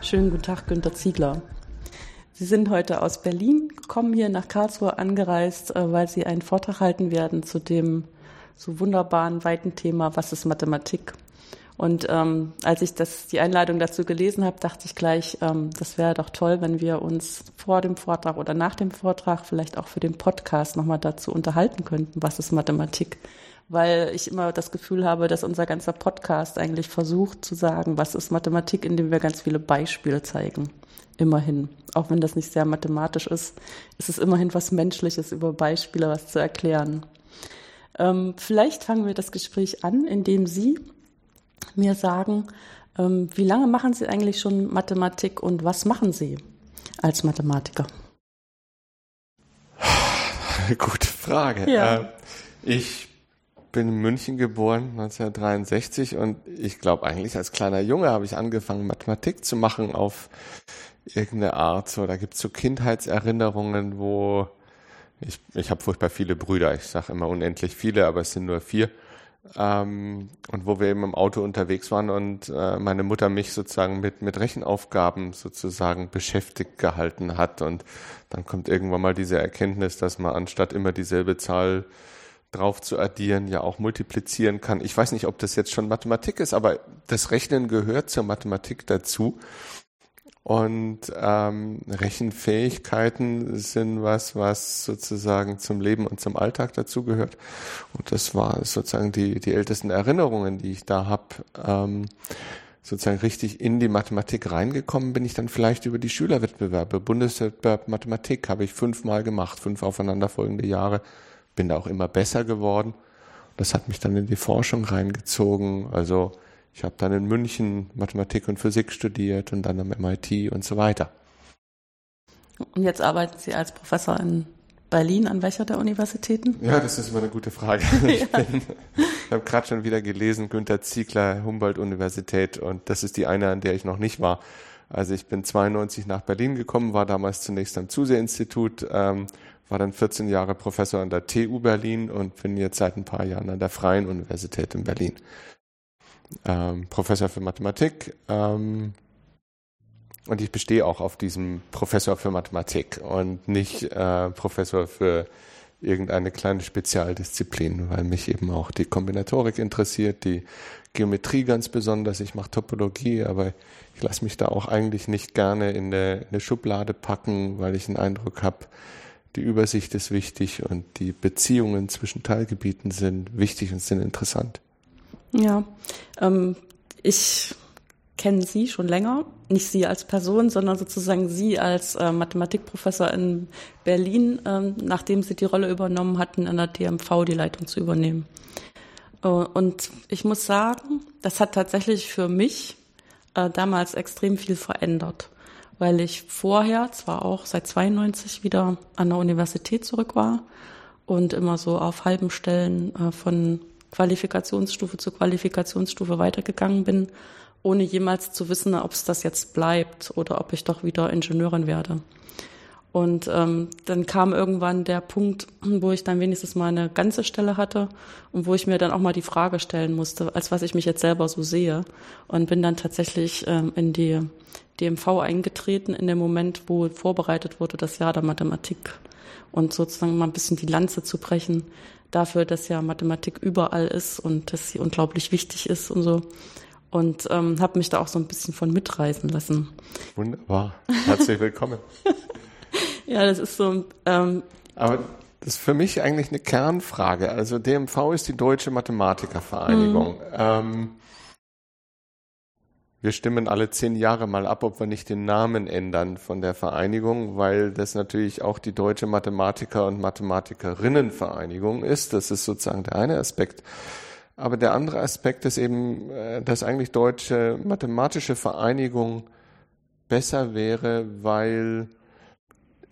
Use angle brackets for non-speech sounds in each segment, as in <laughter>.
Schönen guten Tag, Günter Ziegler. Sie sind heute aus Berlin gekommen, hier nach Karlsruhe angereist, äh, weil Sie einen Vortrag halten werden zu dem so wunderbaren, weiten Thema, was ist Mathematik? Und ähm, als ich das, die Einladung dazu gelesen habe, dachte ich gleich, ähm, das wäre doch toll, wenn wir uns vor dem Vortrag oder nach dem Vortrag vielleicht auch für den Podcast nochmal dazu unterhalten könnten, was ist Mathematik? Weil ich immer das Gefühl habe, dass unser ganzer Podcast eigentlich versucht zu sagen, was ist Mathematik, indem wir ganz viele Beispiele zeigen. Immerhin. Auch wenn das nicht sehr mathematisch ist, ist es immerhin was Menschliches, über Beispiele was zu erklären. Ähm, vielleicht fangen wir das Gespräch an, indem Sie mir sagen, ähm, wie lange machen Sie eigentlich schon Mathematik und was machen Sie als Mathematiker? Gute Frage. Ja. Äh, ich bin in München geboren, 1963, und ich glaube eigentlich als kleiner Junge habe ich angefangen, Mathematik zu machen auf irgendeine Art. So, da gibt es so Kindheitserinnerungen, wo ich, ich habe furchtbar viele Brüder. Ich sage immer unendlich viele, aber es sind nur vier. Ähm, und wo wir eben im Auto unterwegs waren und äh, meine Mutter mich sozusagen mit, mit Rechenaufgaben sozusagen beschäftigt gehalten hat. Und dann kommt irgendwann mal diese Erkenntnis, dass man anstatt immer dieselbe Zahl drauf zu addieren, ja auch multiplizieren kann. Ich weiß nicht, ob das jetzt schon Mathematik ist, aber das Rechnen gehört zur Mathematik dazu. Und ähm, Rechenfähigkeiten sind was, was sozusagen zum Leben und zum Alltag dazugehört. Und das war sozusagen die, die ältesten Erinnerungen, die ich da habe. Ähm, sozusagen richtig in die Mathematik reingekommen bin ich dann vielleicht über die Schülerwettbewerbe. Bundeswettbewerb Mathematik habe ich fünfmal gemacht, fünf aufeinanderfolgende Jahre. Bin da auch immer besser geworden. Das hat mich dann in die Forschung reingezogen. Also ich habe dann in München Mathematik und Physik studiert und dann am MIT und so weiter. Und jetzt arbeiten Sie als Professor in Berlin an welcher der Universitäten? Ja, das ist immer eine gute Frage. <laughs> Ich, ja. ich habe gerade schon wieder gelesen, Günter Ziegler, Humboldt-Universität und das ist die eine, an der ich noch nicht war. Also ich bin 92 nach Berlin gekommen, war damals zunächst am Zuseh-Institut, ähm, war dann 14 Jahre Professor an der TU Berlin und bin jetzt seit ein paar Jahren an der Freien Universität in Berlin ähm, Professor für Mathematik. Ähm, und ich bestehe auch auf diesem Professor für Mathematik und nicht äh, Professor für irgendeine kleine Spezialdisziplin, weil mich eben auch die Kombinatorik interessiert, die Geometrie ganz besonders. Ich mache Topologie, aber ich lasse mich da auch eigentlich nicht gerne in eine, in eine Schublade packen, weil ich den Eindruck habe, die Übersicht ist wichtig und die Beziehungen zwischen Teilgebieten sind wichtig und sind interessant. Ja, ähm, ich kenne Sie schon länger, nicht Sie als Person, sondern sozusagen Sie als äh, Mathematikprofessor in Berlin, ähm, nachdem Sie die Rolle übernommen hatten, in der DMV die Leitung zu übernehmen. Äh, und ich muss sagen, das hat tatsächlich für mich äh, damals extrem viel verändert, weil ich vorher zwar auch seit 92 wieder an der Universität zurück war und immer so auf halben Stellen äh, von Qualifikationsstufe zu Qualifikationsstufe weitergegangen bin, ohne jemals zu wissen, ob es das jetzt bleibt oder ob ich doch wieder Ingenieurin werde. Und ähm, dann kam irgendwann der Punkt, wo ich dann wenigstens mal eine ganze Stelle hatte und wo ich mir dann auch mal die Frage stellen musste, als was ich mich jetzt selber so sehe. Und bin dann tatsächlich ähm, in die DMV eingetreten in dem Moment, wo vorbereitet wurde, das Jahr der Mathematik. Und sozusagen mal ein bisschen die Lanze zu brechen, dafür, dass ja Mathematik überall ist und dass sie unglaublich wichtig ist und so. Und ähm, habe mich da auch so ein bisschen von mitreißen lassen. Wunderbar. Herzlich willkommen. <laughs> ja, das ist so. Ähm, Aber das ist für mich eigentlich eine Kernfrage. Also DMV ist die Deutsche Mathematikervereinigung. Mhm. Ähm, wir stimmen alle zehn Jahre mal ab, ob wir nicht den Namen ändern von der Vereinigung, weil das natürlich auch die Deutsche Mathematiker- und Mathematikerinnenvereinigung ist. Das ist sozusagen der eine Aspekt. Aber der andere Aspekt ist eben, äh, dass eigentlich Deutsche Mathematische Vereinigung besser wäre, weil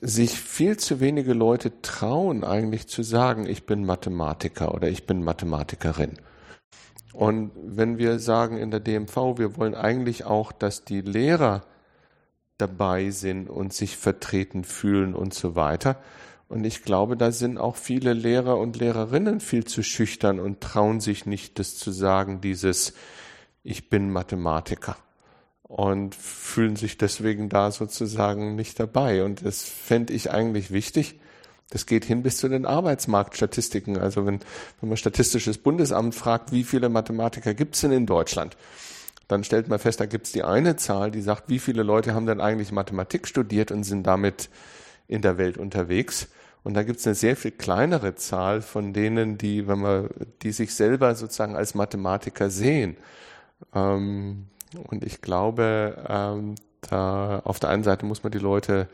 sich viel zu wenige Leute trauen, eigentlich zu sagen, ich bin Mathematiker oder ich bin Mathematikerin. Und wenn wir sagen in der DMV, wir wollen eigentlich auch, dass die Lehrer dabei sind und sich vertreten fühlen und so weiter. Und ich glaube, da sind auch viele Lehrer und Lehrerinnen viel zu schüchtern und trauen sich nicht, das zu sagen, dieses Ich bin Mathematiker. Und fühlen sich deswegen da sozusagen nicht dabei. Und das fände ich eigentlich wichtig. Das geht hin bis zu den Arbeitsmarktstatistiken. Also wenn, wenn man Statistisches Bundesamt fragt, wie viele Mathematiker gibt es denn in Deutschland, dann stellt man fest, da gibt es die eine Zahl, die sagt, wie viele Leute haben denn eigentlich Mathematik studiert und sind damit in der Welt unterwegs. Und da gibt es eine sehr viel kleinere Zahl von denen, die, wenn man, die sich selber sozusagen als Mathematiker sehen. Ähm, und ich glaube, ähm, da auf der einen Seite muss man die Leute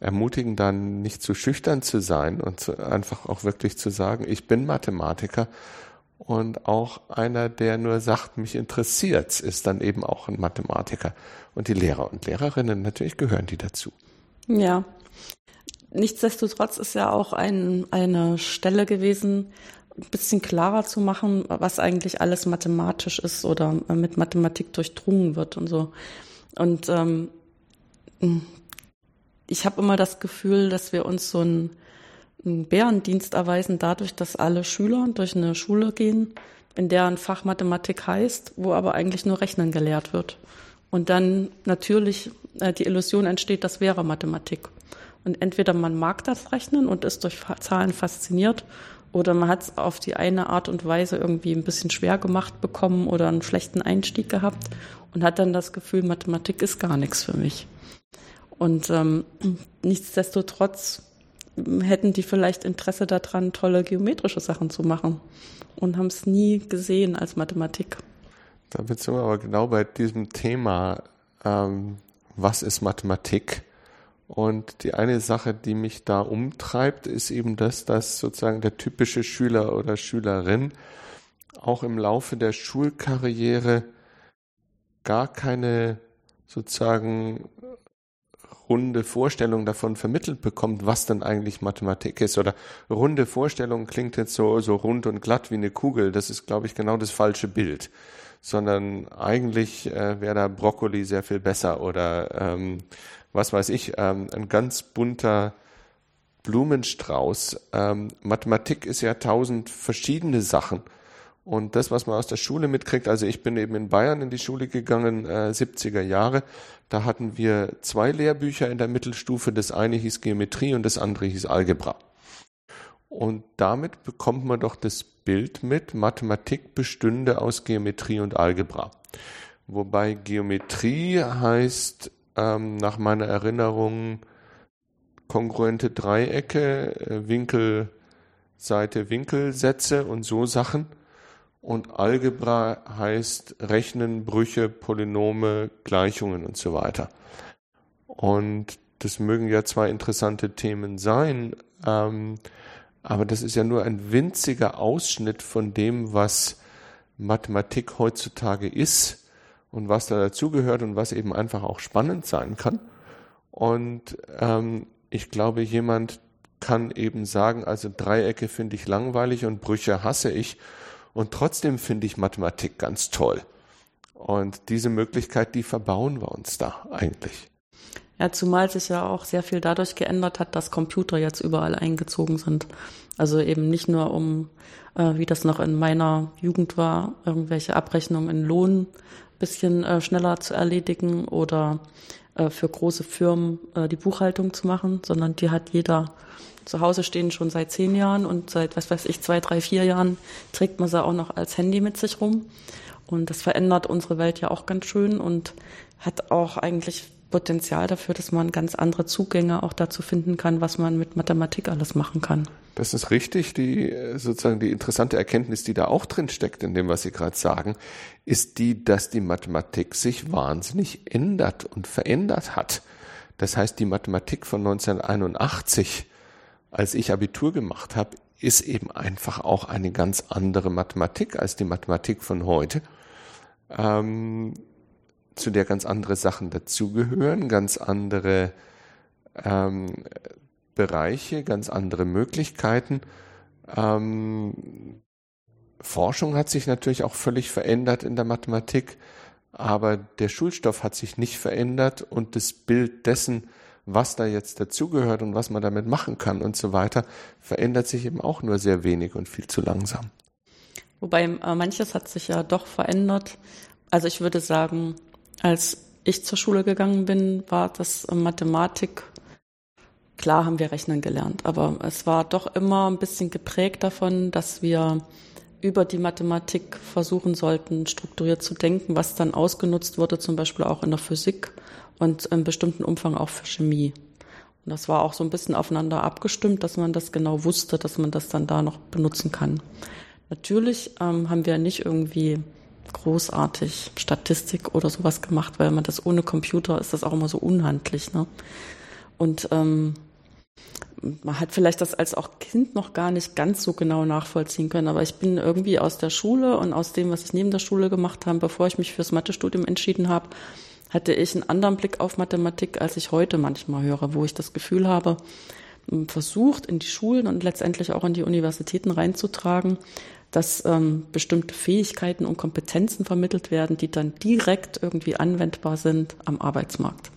ermutigen, dann nicht zu schüchtern zu sein und zu, einfach auch wirklich zu sagen, ich bin Mathematiker und auch einer, der nur sagt, mich interessiert's, ist dann eben auch ein Mathematiker. Und die Lehrer und Lehrerinnen, natürlich gehören die dazu. Ja. Nichtsdestotrotz ist ja auch ein, eine Stelle gewesen, ein bisschen klarer zu machen, was eigentlich alles mathematisch ist oder mit Mathematik durchdrungen wird und so. Und ähm, ich habe immer das Gefühl, dass wir uns so einen, einen Bärendienst erweisen dadurch, dass alle Schüler durch eine Schule gehen, in der ein Fach Mathematik heißt, wo aber eigentlich nur Rechnen gelehrt wird. Und dann natürlich äh, die Illusion entsteht, das wäre Mathematik. Und entweder man mag das Rechnen und ist durch Zahlen fasziniert oder man hat es auf die eine Art und Weise irgendwie ein bisschen schwer gemacht bekommen oder einen schlechten Einstieg gehabt und hat dann das Gefühl, Mathematik ist gar nichts für mich. Und ähm, <clears throat> nichtsdestotrotz hätten die vielleicht Interesse daran, tolle geometrische Sachen zu machen und haben es nie gesehen als Mathematik. Da sind wir aber genau bei diesem Thema, ähm, was ist Mathematik? Und die eine Sache, die mich da umtreibt, ist eben das, dass sozusagen der typische Schüler oder Schülerin auch im Laufe der Schulkarriere gar keine sozusagen runde Vorstellung davon vermittelt bekommt, was denn eigentlich Mathematik ist. Oder runde Vorstellung klingt jetzt so, so rund und glatt wie eine Kugel. Das ist, glaube ich, genau das falsche Bild. Sondern eigentlich äh, wäre da Brokkoli sehr viel besser oder ähm, was weiß ich, ähm, ein ganz bunter Blumenstrauß. Ähm, Mathematik ist ja tausend verschiedene Sachen. Und das, was man aus der Schule mitkriegt, also ich bin eben in Bayern in die Schule gegangen, äh, 70er Jahre, da hatten wir zwei Lehrbücher in der Mittelstufe, das eine hieß Geometrie und das andere hieß Algebra. Und damit bekommt man doch das Bild mit, Mathematik bestünde aus Geometrie und Algebra. Wobei Geometrie heißt ähm, nach meiner Erinnerung kongruente Dreiecke, äh, Winkel, Seite, Winkelsätze und so Sachen. Und Algebra heißt Rechnen, Brüche, Polynome, Gleichungen und so weiter. Und das mögen ja zwei interessante Themen sein, ähm, aber das ist ja nur ein winziger Ausschnitt von dem, was Mathematik heutzutage ist und was da dazugehört und was eben einfach auch spannend sein kann. Und ähm, ich glaube, jemand kann eben sagen, also Dreiecke finde ich langweilig und Brüche hasse ich und trotzdem finde ich Mathematik ganz toll. Und diese Möglichkeit, die verbauen wir uns da eigentlich. Ja, zumal sich ja auch sehr viel dadurch geändert hat, dass Computer jetzt überall eingezogen sind. Also eben nicht nur um, äh, wie das noch in meiner Jugend war, irgendwelche Abrechnungen in Lohn bisschen äh, schneller zu erledigen oder äh, für große Firmen äh, die Buchhaltung zu machen, sondern die hat jeder zu Hause stehen schon seit zehn Jahren und seit, was weiß ich, zwei, drei, vier Jahren trägt man sie auch noch als Handy mit sich rum. Und das verändert unsere Welt ja auch ganz schön und hat auch eigentlich Potenzial dafür, dass man ganz andere Zugänge auch dazu finden kann, was man mit Mathematik alles machen kann. Das ist richtig. Die sozusagen die interessante Erkenntnis, die da auch drin steckt in dem, was Sie gerade sagen, ist die, dass die Mathematik sich wahnsinnig ändert und verändert hat. Das heißt, die Mathematik von 1981, als ich Abitur gemacht habe, ist eben einfach auch eine ganz andere Mathematik als die Mathematik von heute. Ähm, zu der ganz andere Sachen dazugehören, ganz andere ähm, Bereiche, ganz andere Möglichkeiten. Ähm, Forschung hat sich natürlich auch völlig verändert in der Mathematik, aber der Schulstoff hat sich nicht verändert und das Bild dessen, was da jetzt dazugehört und was man damit machen kann und so weiter, verändert sich eben auch nur sehr wenig und viel zu langsam. Wobei äh, manches hat sich ja doch verändert. Also ich würde sagen, als ich zur Schule gegangen bin, war das Mathematik. Klar haben wir rechnen gelernt, aber es war doch immer ein bisschen geprägt davon, dass wir über die Mathematik versuchen sollten, strukturiert zu denken, was dann ausgenutzt wurde, zum Beispiel auch in der Physik und in bestimmten Umfang auch für Chemie. Und das war auch so ein bisschen aufeinander abgestimmt, dass man das genau wusste, dass man das dann da noch benutzen kann. Natürlich ähm, haben wir nicht irgendwie großartig Statistik oder sowas gemacht, weil man das ohne Computer ist das auch immer so unhandlich. Ne? Und ähm, man hat vielleicht das als auch Kind noch gar nicht ganz so genau nachvollziehen können, aber ich bin irgendwie aus der Schule und aus dem, was ich neben der Schule gemacht habe, bevor ich mich fürs Mathestudium entschieden habe, hatte ich einen anderen Blick auf Mathematik, als ich heute manchmal höre, wo ich das Gefühl habe, versucht in die Schulen und letztendlich auch in die Universitäten reinzutragen, dass ähm, bestimmte Fähigkeiten und Kompetenzen vermittelt werden, die dann direkt irgendwie anwendbar sind am Arbeitsmarkt.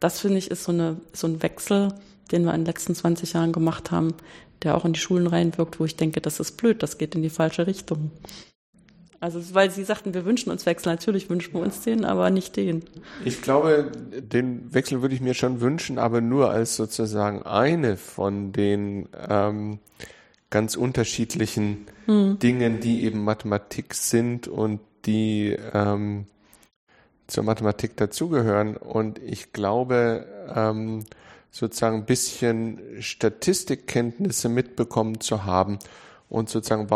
Das finde ich ist so, eine, so ein Wechsel, den wir in den letzten 20 Jahren gemacht haben, der auch in die Schulen reinwirkt, wo ich denke, das ist blöd, das geht in die falsche Richtung. Also, weil Sie sagten, wir wünschen uns Wechsel. Natürlich wünschen wir uns den, aber nicht den. Ich glaube, den Wechsel würde ich mir schon wünschen, aber nur als sozusagen eine von den ähm, ganz unterschiedlichen hm. Dingen, die eben Mathematik sind und die ähm, zur Mathematik dazugehören. Und ich glaube, ähm, sozusagen ein bisschen Statistikkenntnisse mitbekommen zu haben und sozusagen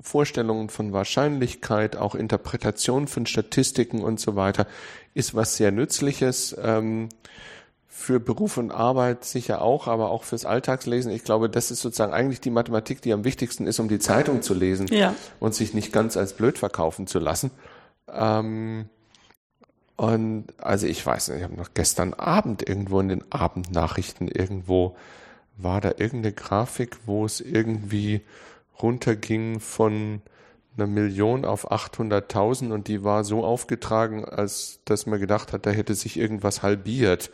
Vorstellungen von Wahrscheinlichkeit, auch Interpretation von Statistiken und so weiter, ist was sehr Nützliches. Ähm, für Beruf und Arbeit sicher auch, aber auch fürs Alltagslesen. Ich glaube, das ist sozusagen eigentlich die Mathematik, die am wichtigsten ist, um die Zeitung zu lesen ja. und sich nicht ganz als blöd verkaufen zu lassen. Ähm, und also ich weiß nicht, ich habe noch gestern Abend irgendwo in den Abendnachrichten irgendwo war da irgendeine Grafik, wo es irgendwie runterging von einer Million auf 800.000 und die war so aufgetragen, als dass man gedacht hat, da hätte sich irgendwas halbiert,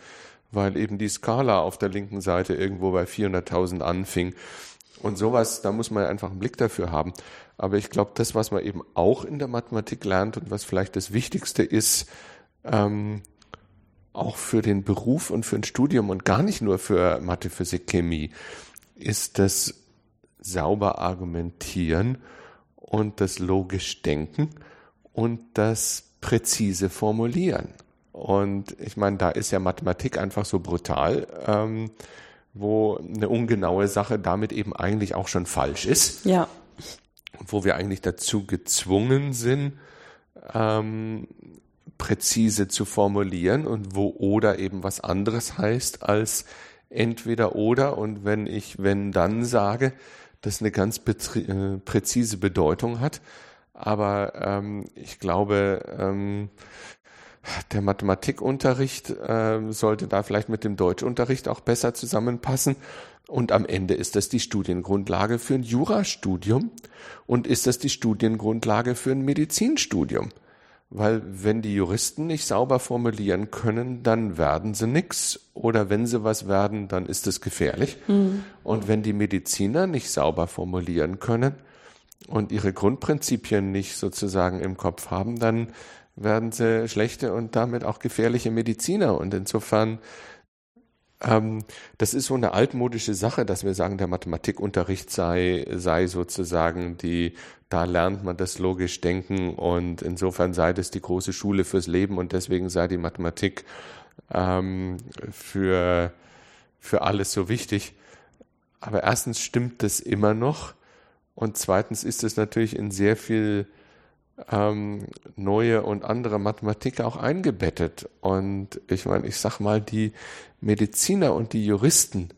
weil eben die Skala auf der linken Seite irgendwo bei 400.000 anfing. Und sowas, da muss man einfach einen Blick dafür haben. Aber ich glaube, das, was man eben auch in der Mathematik lernt und was vielleicht das Wichtigste ist, ähm, auch für den Beruf und für ein Studium und gar nicht nur für Mathe, Physik, Chemie, ist das sauber argumentieren und das logisch denken und das präzise formulieren. Und ich meine, da ist ja Mathematik einfach so brutal, ähm, wo eine ungenaue Sache damit eben eigentlich auch schon falsch ist. Ja. Wo wir eigentlich dazu gezwungen sind, ähm, präzise zu formulieren und wo oder eben was anderes heißt als entweder oder und wenn ich wenn dann sage, das eine ganz äh, präzise Bedeutung hat. Aber ähm, ich glaube, ähm, der Mathematikunterricht äh, sollte da vielleicht mit dem Deutschunterricht auch besser zusammenpassen. Und am Ende ist das die Studiengrundlage für ein Jurastudium und ist das die Studiengrundlage für ein Medizinstudium. Weil wenn die Juristen nicht sauber formulieren können, dann werden sie nix. Oder wenn sie was werden, dann ist es gefährlich. Mhm. Und wenn die Mediziner nicht sauber formulieren können und ihre Grundprinzipien nicht sozusagen im Kopf haben, dann werden sie schlechte und damit auch gefährliche Mediziner. Und insofern ähm, das ist so eine altmodische Sache, dass wir sagen, der Mathematikunterricht sei, sei sozusagen die, da lernt man das logisch denken und insofern sei das die große Schule fürs Leben und deswegen sei die Mathematik ähm, für, für alles so wichtig. Aber erstens stimmt das immer noch und zweitens ist es natürlich in sehr viel ähm, neue und andere Mathematik auch eingebettet. Und ich meine, ich sag mal, die Mediziner und die Juristen,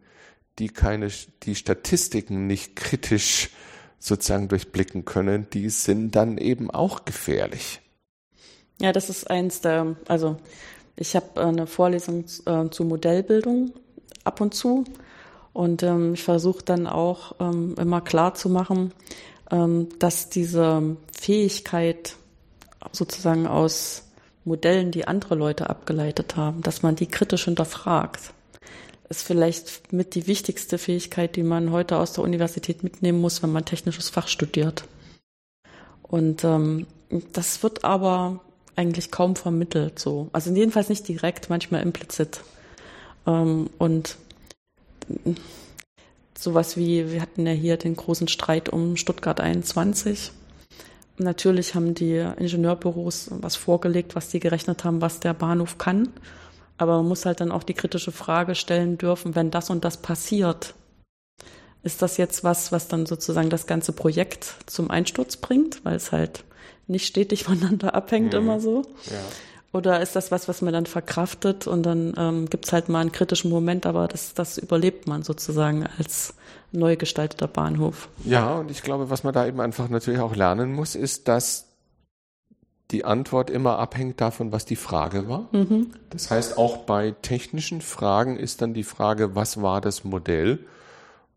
die keine, die Statistiken nicht kritisch sozusagen durchblicken können, die sind dann eben auch gefährlich. Ja, das ist eins der, also ich habe eine Vorlesung äh, zu Modellbildung ab und zu und ähm, ich versuche dann auch ähm, immer klar zu machen, ähm, dass diese Fähigkeit sozusagen aus Modellen, die andere Leute abgeleitet haben, dass man die kritisch hinterfragt, ist vielleicht mit die wichtigste Fähigkeit, die man heute aus der Universität mitnehmen muss, wenn man technisches Fach studiert. Und ähm, das wird aber eigentlich kaum vermittelt, so. Also jedenfalls nicht direkt, manchmal implizit. Ähm, und sowas wie, wir hatten ja hier den großen Streit um Stuttgart 21. Natürlich haben die Ingenieurbüros was vorgelegt, was die gerechnet haben, was der Bahnhof kann. Aber man muss halt dann auch die kritische Frage stellen dürfen, wenn das und das passiert, ist das jetzt was, was dann sozusagen das ganze Projekt zum Einsturz bringt, weil es halt nicht stetig <laughs> voneinander abhängt mhm. immer so? Ja. Oder ist das was, was man dann verkraftet und dann ähm, gibt es halt mal einen kritischen Moment, aber das, das überlebt man sozusagen als neu gestalteter Bahnhof. Ja, und ich glaube, was man da eben einfach natürlich auch lernen muss, ist, dass die Antwort immer abhängt davon, was die Frage war. Mhm. Das heißt, auch bei technischen Fragen ist dann die Frage, was war das Modell?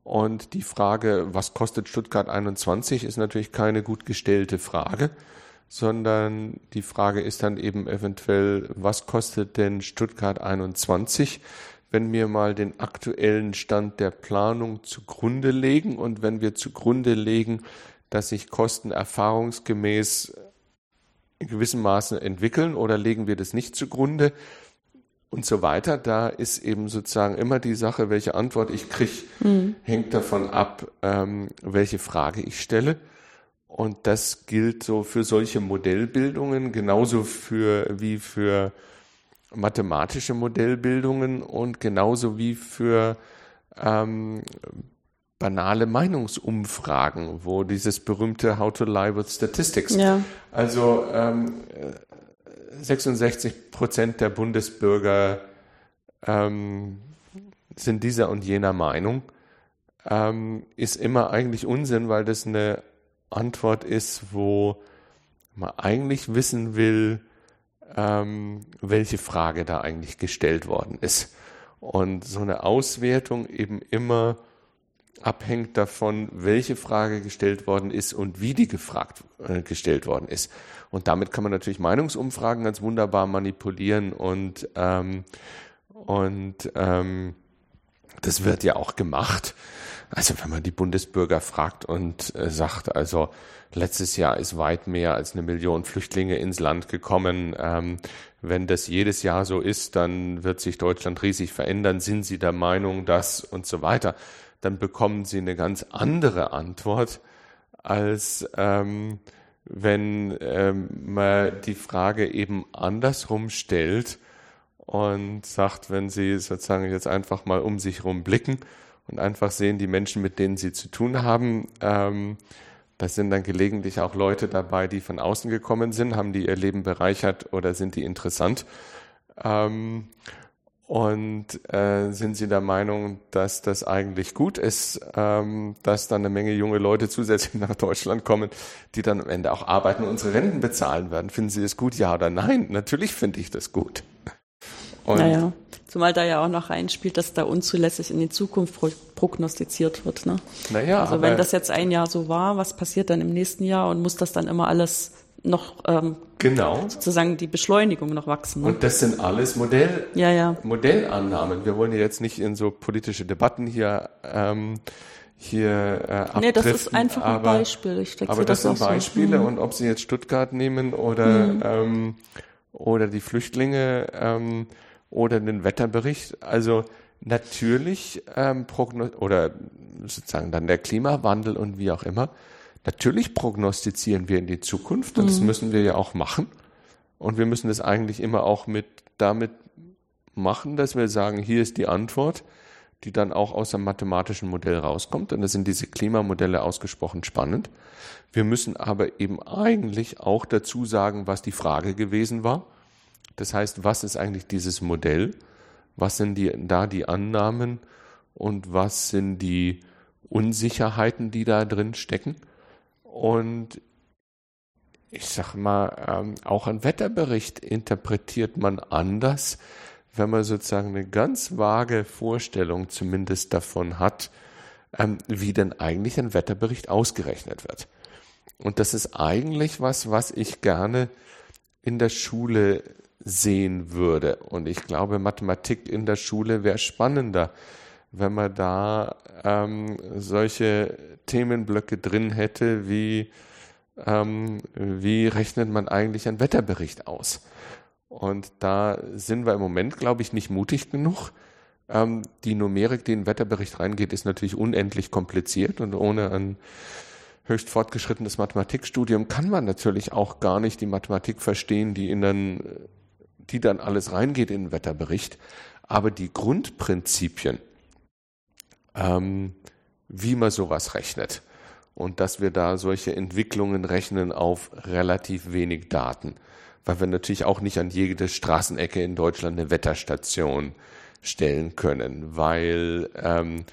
Und die Frage, was kostet Stuttgart 21, ist natürlich keine gut gestellte Frage, sondern die Frage ist dann eben eventuell, was kostet denn Stuttgart 21, wenn wir mal den aktuellen Stand der Planung zugrunde legen und wenn wir zugrunde legen, dass sich Kosten erfahrungsgemäß in gewissem Maße entwickeln oder legen wir das nicht zugrunde und so weiter. Da ist eben sozusagen immer die Sache, welche Antwort ich kriege, mhm. hängt davon ab, ähm, welche Frage ich stelle. Und das gilt so für solche Modellbildungen genauso für wie für mathematische Modellbildungen und genauso wie für ähm, banale Meinungsumfragen, wo dieses berühmte How to Lie with Statistics. Ja. Also ähm, 66 Prozent der Bundesbürger ähm, sind dieser und jener Meinung, ähm, ist immer eigentlich Unsinn, weil das eine Antwort ist, wo man eigentlich wissen will, ähm, welche Frage da eigentlich gestellt worden ist. Und so eine Auswertung eben immer abhängt davon, welche Frage gestellt worden ist und wie die gefragt äh, gestellt worden ist. Und damit kann man natürlich Meinungsumfragen ganz wunderbar manipulieren und ähm, und ähm, das wird ja auch gemacht. Also wenn man die Bundesbürger fragt und äh, sagt, also letztes Jahr ist weit mehr als eine Million Flüchtlinge ins Land gekommen. Ähm, wenn das jedes Jahr so ist, dann wird sich Deutschland riesig verändern. Sind Sie der Meinung, dass und so weiter? Dann bekommen Sie eine ganz andere Antwort, als ähm, wenn ähm, man die Frage eben andersrum stellt und sagt, wenn Sie sozusagen jetzt einfach mal um sich herum blicken und einfach sehen, die Menschen, mit denen Sie zu tun haben, ähm, das sind dann gelegentlich auch Leute dabei, die von außen gekommen sind, haben die ihr Leben bereichert oder sind die interessant? Ähm, und äh, sind Sie der Meinung, dass das eigentlich gut ist, ähm, dass dann eine Menge junge Leute zusätzlich <laughs> nach Deutschland kommen, die dann am Ende auch arbeiten und unsere Renten bezahlen werden? Finden Sie das gut, ja oder nein? Natürlich finde ich das gut. Und naja, zumal da ja auch noch reinspielt, dass da unzulässig in die Zukunft prognostiziert wird. Ne? Naja, also wenn das jetzt ein Jahr so war, was passiert dann im nächsten Jahr und muss das dann immer alles noch ähm, genau. sozusagen die Beschleunigung noch wachsen. Ne? Und das sind alles Modell, ja, ja. Modellannahmen. Wir wollen ja jetzt nicht in so politische Debatten hier ähm, hier äh, abdriften. Nee, das ist einfach ein aber, Beispiel. Aber das, das sind Beispiele so. Mhm. und ob Sie jetzt Stuttgart nehmen oder mhm. ähm, oder die Flüchtlinge ähm, oder den Wetterbericht, also natürlich ähm, oder sozusagen dann der Klimawandel und wie auch immer Natürlich prognostizieren wir in die Zukunft und mhm. das müssen wir ja auch machen. Und wir müssen das eigentlich immer auch mit damit machen, dass wir sagen, hier ist die Antwort, die dann auch aus einem mathematischen Modell rauskommt. Und da sind diese Klimamodelle ausgesprochen spannend. Wir müssen aber eben eigentlich auch dazu sagen, was die Frage gewesen war. Das heißt, was ist eigentlich dieses Modell? Was sind die, da die Annahmen? Und was sind die Unsicherheiten, die da drin stecken? Und ich sag mal, ähm, auch ein Wetterbericht interpretiert man anders, wenn man sozusagen eine ganz vage Vorstellung zumindest davon hat, ähm, wie denn eigentlich ein Wetterbericht ausgerechnet wird. Und das ist eigentlich was, was ich gerne in der Schule sehen würde. Und ich glaube, Mathematik in der Schule wäre spannender, wenn man da ähm, solche Themenblöcke drin hätte wie ähm, wie rechnet man eigentlich einen Wetterbericht aus? Und da sind wir im Moment, glaube ich, nicht mutig genug. Ähm, die Numerik, die in den Wetterbericht reingeht, ist natürlich unendlich kompliziert und ohne ein höchst fortgeschrittenes Mathematikstudium kann man natürlich auch gar nicht die Mathematik verstehen, die in dann, die dann alles reingeht in den Wetterbericht. Aber die Grundprinzipien, ähm, wie man sowas rechnet und dass wir da solche Entwicklungen rechnen auf relativ wenig Daten, weil wir natürlich auch nicht an jede Straßenecke in Deutschland eine Wetterstation stellen können, weil ähm,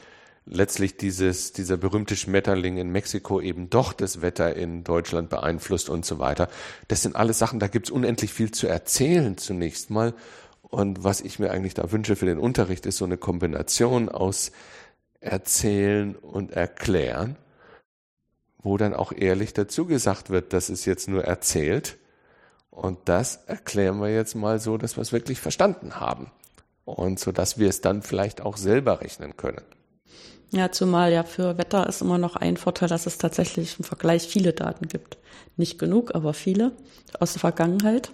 letztlich dieses, dieser berühmte Schmetterling in Mexiko eben doch das Wetter in Deutschland beeinflusst und so weiter. Das sind alles Sachen, da gibt's unendlich viel zu erzählen zunächst mal. Und was ich mir eigentlich da wünsche für den Unterricht, ist so eine Kombination aus Erzählen und Erklären, wo dann auch ehrlich dazu gesagt wird, dass es jetzt nur erzählt. Und das erklären wir jetzt mal so, dass wir es wirklich verstanden haben. Und so dass wir es dann vielleicht auch selber rechnen können. Ja, zumal ja für Wetter ist immer noch ein Vorteil, dass es tatsächlich im Vergleich viele Daten gibt. Nicht genug, aber viele aus der Vergangenheit.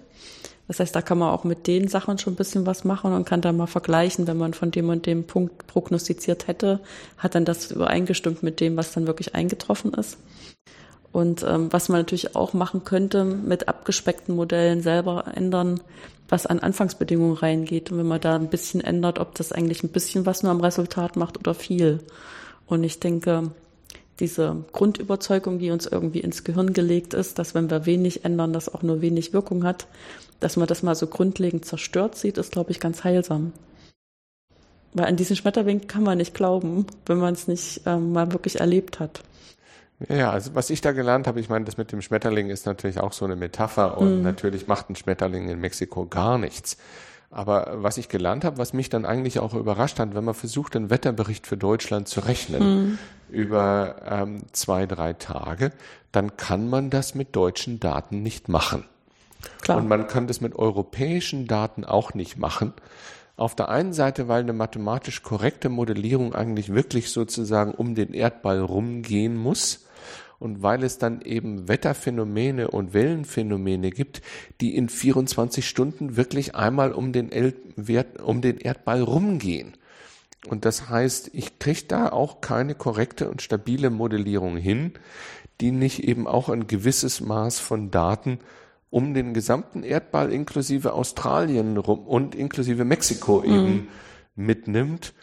Das heißt, da kann man auch mit den Sachen schon ein bisschen was machen und kann dann mal vergleichen, wenn man von dem und dem Punkt prognostiziert hätte, hat dann das übereingestimmt mit dem, was dann wirklich eingetroffen ist. Und ähm, was man natürlich auch machen könnte, mit abgespeckten Modellen selber ändern, was an Anfangsbedingungen reingeht. Und wenn man da ein bisschen ändert, ob das eigentlich ein bisschen was nur am Resultat macht oder viel. Und ich denke, diese Grundüberzeugung, die uns irgendwie ins Gehirn gelegt ist, dass wenn wir wenig ändern, das auch nur wenig Wirkung hat, dass man das mal so grundlegend zerstört sieht, ist, glaube ich, ganz heilsam. Weil an diesen Schmetterling kann man nicht glauben, wenn man es nicht ähm, mal wirklich erlebt hat. Ja, also was ich da gelernt habe, ich meine, das mit dem Schmetterling ist natürlich auch so eine Metapher und mhm. natürlich macht ein Schmetterling in Mexiko gar nichts. Aber was ich gelernt habe, was mich dann eigentlich auch überrascht hat, wenn man versucht, einen Wetterbericht für Deutschland zu rechnen mhm. über ähm, zwei, drei Tage, dann kann man das mit deutschen Daten nicht machen. Klar. Und man kann das mit europäischen Daten auch nicht machen. Auf der einen Seite, weil eine mathematisch korrekte Modellierung eigentlich wirklich sozusagen um den Erdball rumgehen muss und weil es dann eben Wetterphänomene und Wellenphänomene gibt, die in 24 Stunden wirklich einmal um den, El um den Erdball rumgehen. Und das heißt, ich kriege da auch keine korrekte und stabile Modellierung hin, die nicht eben auch ein gewisses Maß von Daten um den gesamten Erdball inklusive Australien rum und inklusive Mexiko mhm. eben mitnimmt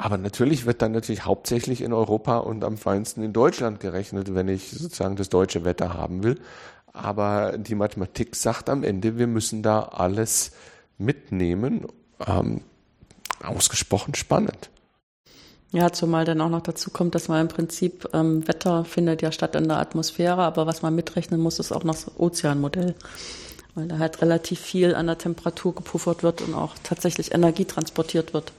aber natürlich wird dann natürlich hauptsächlich in Europa und am feinsten in Deutschland gerechnet, wenn ich sozusagen das deutsche Wetter haben will. Aber die Mathematik sagt am Ende, wir müssen da alles mitnehmen. Ähm, ausgesprochen spannend. Ja, zumal dann auch noch dazu kommt, dass man im Prinzip ähm, Wetter findet ja statt in der Atmosphäre, aber was man mitrechnen muss, ist auch noch das Ozeanmodell. Weil da halt relativ viel an der Temperatur gepuffert wird und auch tatsächlich Energie transportiert wird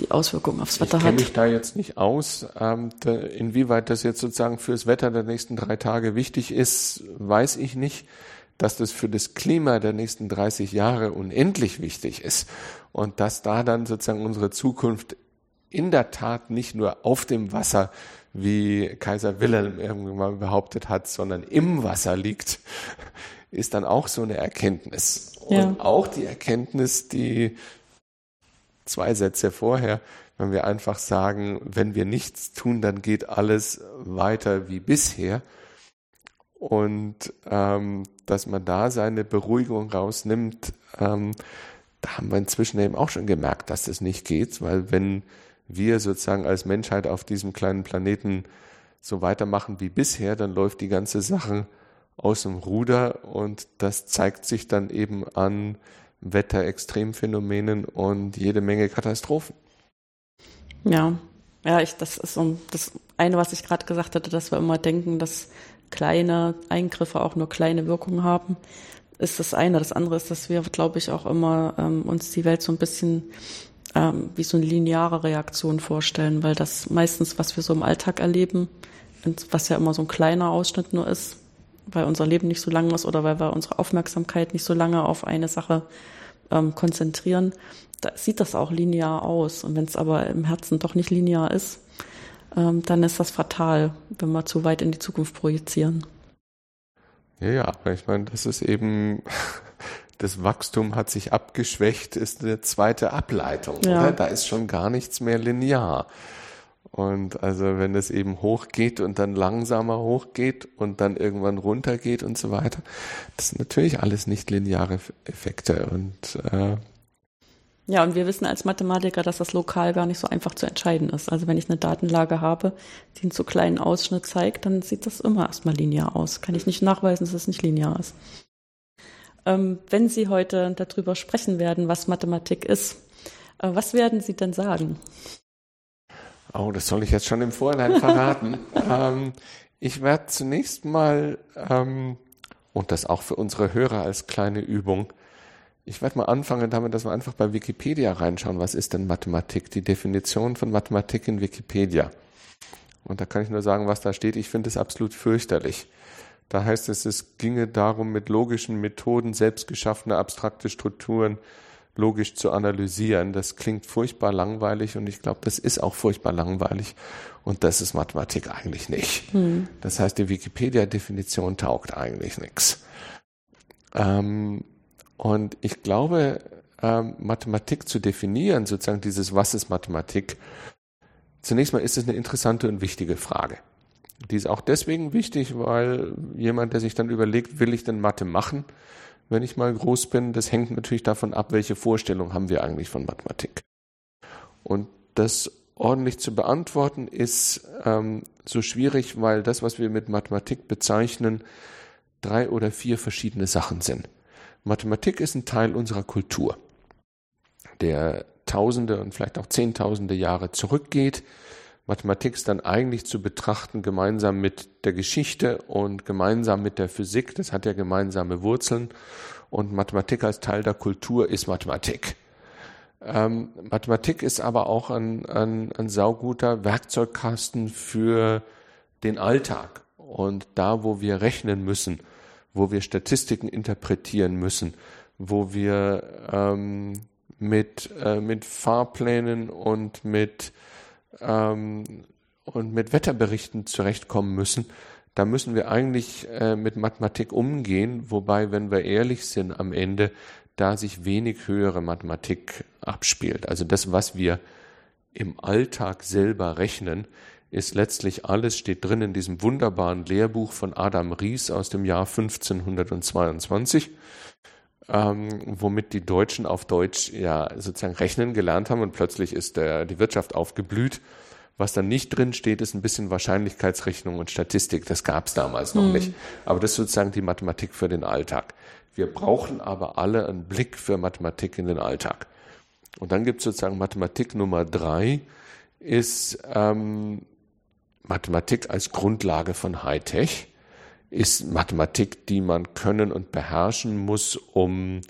die Auswirkungen aufs Wetter ich hat. Ich kenne mich da jetzt nicht aus. Ähm, inwieweit das jetzt sozusagen fürs Wetter der nächsten drei Tage wichtig ist, weiß ich nicht. Dass das für das Klima der nächsten 30 Jahre unendlich wichtig ist und dass da dann sozusagen unsere Zukunft in der Tat nicht nur auf dem Wasser, wie Kaiser Wilhelm irgendwann behauptet hat, sondern im Wasser liegt, ist dann auch so eine Erkenntnis. Ja. Und auch die Erkenntnis, die zwei Sätze vorher, wenn wir einfach sagen, wenn wir nichts tun, dann geht alles weiter wie bisher. Und ähm, dass man da seine Beruhigung rausnimmt, ähm, da haben wir inzwischen eben auch schon gemerkt, dass das nicht geht, weil wenn wir sozusagen als Menschheit auf diesem kleinen Planeten so weitermachen wie bisher, dann läuft die ganze Sache aus dem Ruder und das zeigt sich dann eben an Wetterextremphänomenen und jede Menge Katastrophen. Ja, ja, ich, das ist so das eine, was ich gerade gesagt hatte, dass wir immer denken, dass kleine Eingriffe auch nur kleine Wirkungen haben, ist das eine. Das andere ist, dass wir, glaube ich, auch immer ähm, uns die Welt so ein bisschen ähm, wie so eine lineare Reaktion vorstellen, weil das meistens, was wir so im Alltag erleben, was ja immer so ein kleiner Ausschnitt nur ist, weil unser Leben nicht so lang ist oder weil wir unsere Aufmerksamkeit nicht so lange auf eine Sache ähm, konzentrieren, da sieht das auch linear aus. Und wenn es aber im Herzen doch nicht linear ist, ähm, dann ist das fatal, wenn wir zu weit in die Zukunft projizieren. Ja, ja, aber ich meine, das ist eben, <laughs> das Wachstum hat sich abgeschwächt, ist eine zweite Ableitung. Ja. Oder? Da ist schon gar nichts mehr linear. Und also wenn es eben hochgeht und dann langsamer hochgeht und dann irgendwann runtergeht und so weiter, das sind natürlich alles nicht lineare Effekte. Und äh, ja, und wir wissen als Mathematiker, dass das lokal gar nicht so einfach zu entscheiden ist. Also wenn ich eine Datenlage habe, die einen zu kleinen Ausschnitt zeigt, dann sieht das immer erstmal linear aus. Kann ich nicht nachweisen, dass es nicht linear ist. Ähm, wenn Sie heute darüber sprechen werden, was Mathematik ist, äh, was werden Sie denn sagen? Oh, das soll ich jetzt schon im Vorhinein verraten. <laughs> ähm, ich werde zunächst mal, ähm, und das auch für unsere Hörer als kleine Übung, ich werde mal anfangen damit, dass wir einfach bei Wikipedia reinschauen, was ist denn Mathematik, die Definition von Mathematik in Wikipedia. Und da kann ich nur sagen, was da steht. Ich finde es absolut fürchterlich. Da heißt es, es ginge darum, mit logischen Methoden selbstgeschaffene abstrakte Strukturen logisch zu analysieren. Das klingt furchtbar langweilig und ich glaube, das ist auch furchtbar langweilig. Und das ist Mathematik eigentlich nicht. Hm. Das heißt, die Wikipedia-Definition taugt eigentlich nichts. Ähm, und ich glaube, ähm, Mathematik zu definieren, sozusagen dieses Was ist Mathematik, zunächst mal ist es eine interessante und wichtige Frage. Die ist auch deswegen wichtig, weil jemand, der sich dann überlegt, will ich denn Mathe machen, wenn ich mal groß bin, das hängt natürlich davon ab, welche Vorstellung haben wir eigentlich von Mathematik. Und das ordentlich zu beantworten ist ähm, so schwierig, weil das, was wir mit Mathematik bezeichnen, drei oder vier verschiedene Sachen sind. Mathematik ist ein Teil unserer Kultur, der Tausende und vielleicht auch Zehntausende Jahre zurückgeht Mathematik ist dann eigentlich zu betrachten gemeinsam mit der Geschichte und gemeinsam mit der Physik. Das hat ja gemeinsame Wurzeln. Und Mathematik als Teil der Kultur ist Mathematik. Ähm, Mathematik ist aber auch ein, ein, ein sauguter Werkzeugkasten für den Alltag. Und da, wo wir rechnen müssen, wo wir Statistiken interpretieren müssen, wo wir ähm, mit, äh, mit Fahrplänen und mit ähm, und mit Wetterberichten zurechtkommen müssen, da müssen wir eigentlich äh, mit Mathematik umgehen, wobei, wenn wir ehrlich sind, am Ende da sich wenig höhere Mathematik abspielt. Also das, was wir im Alltag selber rechnen, ist letztlich alles, steht drin in diesem wunderbaren Lehrbuch von Adam Ries aus dem Jahr 1522, ähm, womit die Deutschen auf Deutsch ja sozusagen rechnen gelernt haben und plötzlich ist der, die Wirtschaft aufgeblüht. Was dann nicht drin steht, ist ein bisschen Wahrscheinlichkeitsrechnung und Statistik. Das gab es damals noch mhm. nicht. Aber das ist sozusagen die Mathematik für den Alltag. Wir brauchen aber alle einen Blick für Mathematik in den Alltag. Und dann gibt es sozusagen Mathematik Nummer drei, ist ähm, Mathematik als Grundlage von Hightech ist Mathematik, die man können und beherrschen muss, um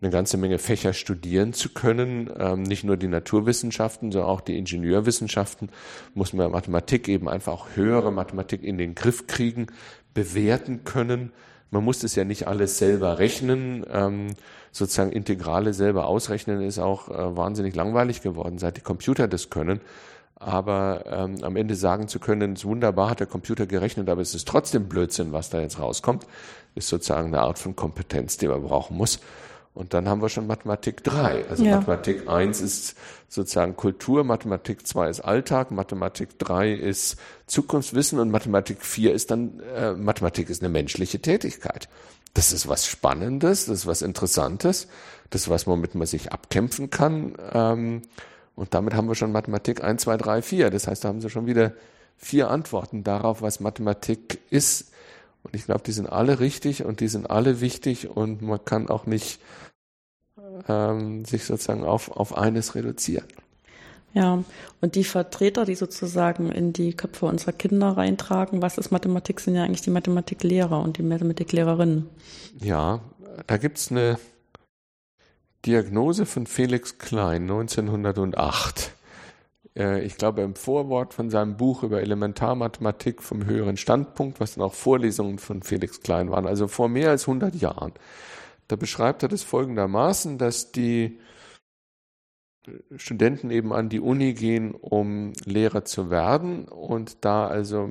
eine ganze Menge Fächer studieren zu können. Ähm, nicht nur die Naturwissenschaften, sondern auch die Ingenieurwissenschaften muss man Mathematik eben einfach auch höhere Mathematik in den Griff kriegen, bewerten können. Man muss das ja nicht alles selber rechnen. Ähm, sozusagen Integrale selber ausrechnen ist auch äh, wahnsinnig langweilig geworden, seit die Computer das können aber ähm, am Ende sagen zu können, es ist wunderbar, hat der Computer gerechnet, aber es ist trotzdem Blödsinn, was da jetzt rauskommt, ist sozusagen eine Art von Kompetenz, die man brauchen muss. Und dann haben wir schon Mathematik 3. Also ja. Mathematik 1 ist sozusagen Kultur, Mathematik 2 ist Alltag, Mathematik 3 ist Zukunftswissen und Mathematik 4 ist dann, äh, Mathematik ist eine menschliche Tätigkeit. Das ist was Spannendes, das ist was Interessantes, das ist was, womit man sich abkämpfen kann. Ähm, und damit haben wir schon Mathematik 1, 2, 3, 4. Das heißt, da haben Sie schon wieder vier Antworten darauf, was Mathematik ist. Und ich glaube, die sind alle richtig und die sind alle wichtig und man kann auch nicht ähm, sich sozusagen auf, auf eines reduzieren. Ja, und die Vertreter, die sozusagen in die Köpfe unserer Kinder reintragen, was ist Mathematik, sind ja eigentlich die Mathematiklehrer und die Mathematiklehrerinnen. Ja, da gibt's eine Diagnose von Felix Klein 1908. Äh, ich glaube, im Vorwort von seinem Buch über Elementarmathematik vom höheren Standpunkt, was dann auch Vorlesungen von Felix Klein waren, also vor mehr als 100 Jahren. Da beschreibt er das folgendermaßen, dass die Studenten eben an die Uni gehen, um Lehrer zu werden und da also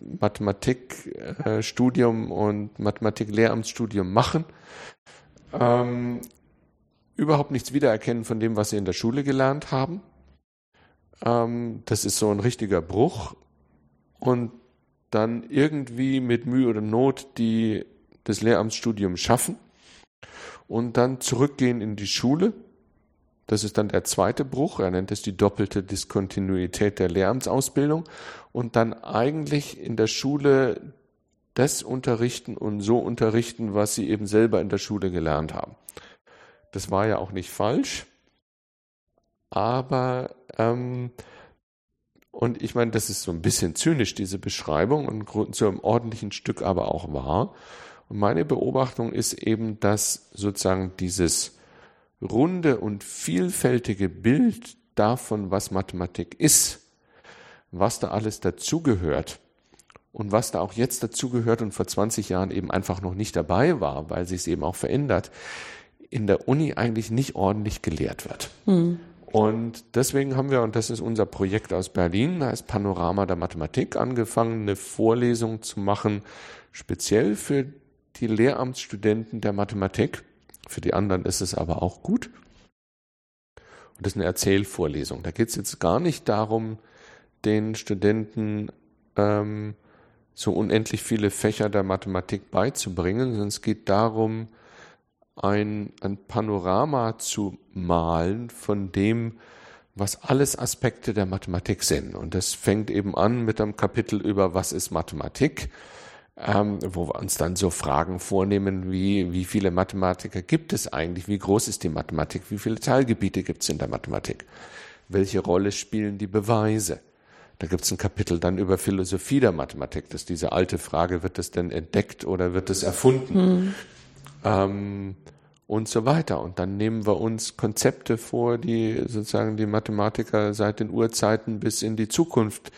Mathematikstudium und Mathematik-Lehramtsstudium machen, ähm, überhaupt nichts wiedererkennen von dem, was sie in der Schule gelernt haben. Ähm, das ist so ein richtiger Bruch und dann irgendwie mit Mühe oder Not die das Lehramtsstudium schaffen und dann zurückgehen in die Schule das ist dann der zweite Bruch. Er nennt es die doppelte Diskontinuität der Lehramtsausbildung und dann eigentlich in der Schule das unterrichten und so unterrichten, was sie eben selber in der Schule gelernt haben. Das war ja auch nicht falsch, aber ähm, und ich meine, das ist so ein bisschen zynisch, diese Beschreibung und zu einem ordentlichen Stück aber auch wahr. Und meine Beobachtung ist eben, dass sozusagen dieses runde und vielfältige Bild davon, was Mathematik ist, was da alles dazugehört und was da auch jetzt dazugehört und vor 20 Jahren eben einfach noch nicht dabei war, weil sich es eben auch verändert, in der Uni eigentlich nicht ordentlich gelehrt wird. Hm. Und deswegen haben wir, und das ist unser Projekt aus Berlin, heißt Panorama der Mathematik, angefangen, eine Vorlesung zu machen, speziell für die Lehramtsstudenten der Mathematik für die anderen ist es aber auch gut. Und das ist eine Erzählvorlesung. Da geht es jetzt gar nicht darum, den Studenten ähm, so unendlich viele Fächer der Mathematik beizubringen, sondern es geht darum, ein, ein Panorama zu malen von dem, was alles Aspekte der Mathematik sind. Und das fängt eben an mit einem Kapitel über was ist Mathematik ähm, wo wir uns dann so Fragen vornehmen wie, wie viele Mathematiker gibt es eigentlich? Wie groß ist die Mathematik? Wie viele Teilgebiete gibt es in der Mathematik? Welche Rolle spielen die Beweise? Da gibt es ein Kapitel dann über Philosophie der Mathematik. Das ist diese alte Frage, wird es denn entdeckt oder wird es erfunden? Mhm. Ähm, und so weiter. Und dann nehmen wir uns Konzepte vor, die sozusagen die Mathematiker seit den Urzeiten bis in die Zukunft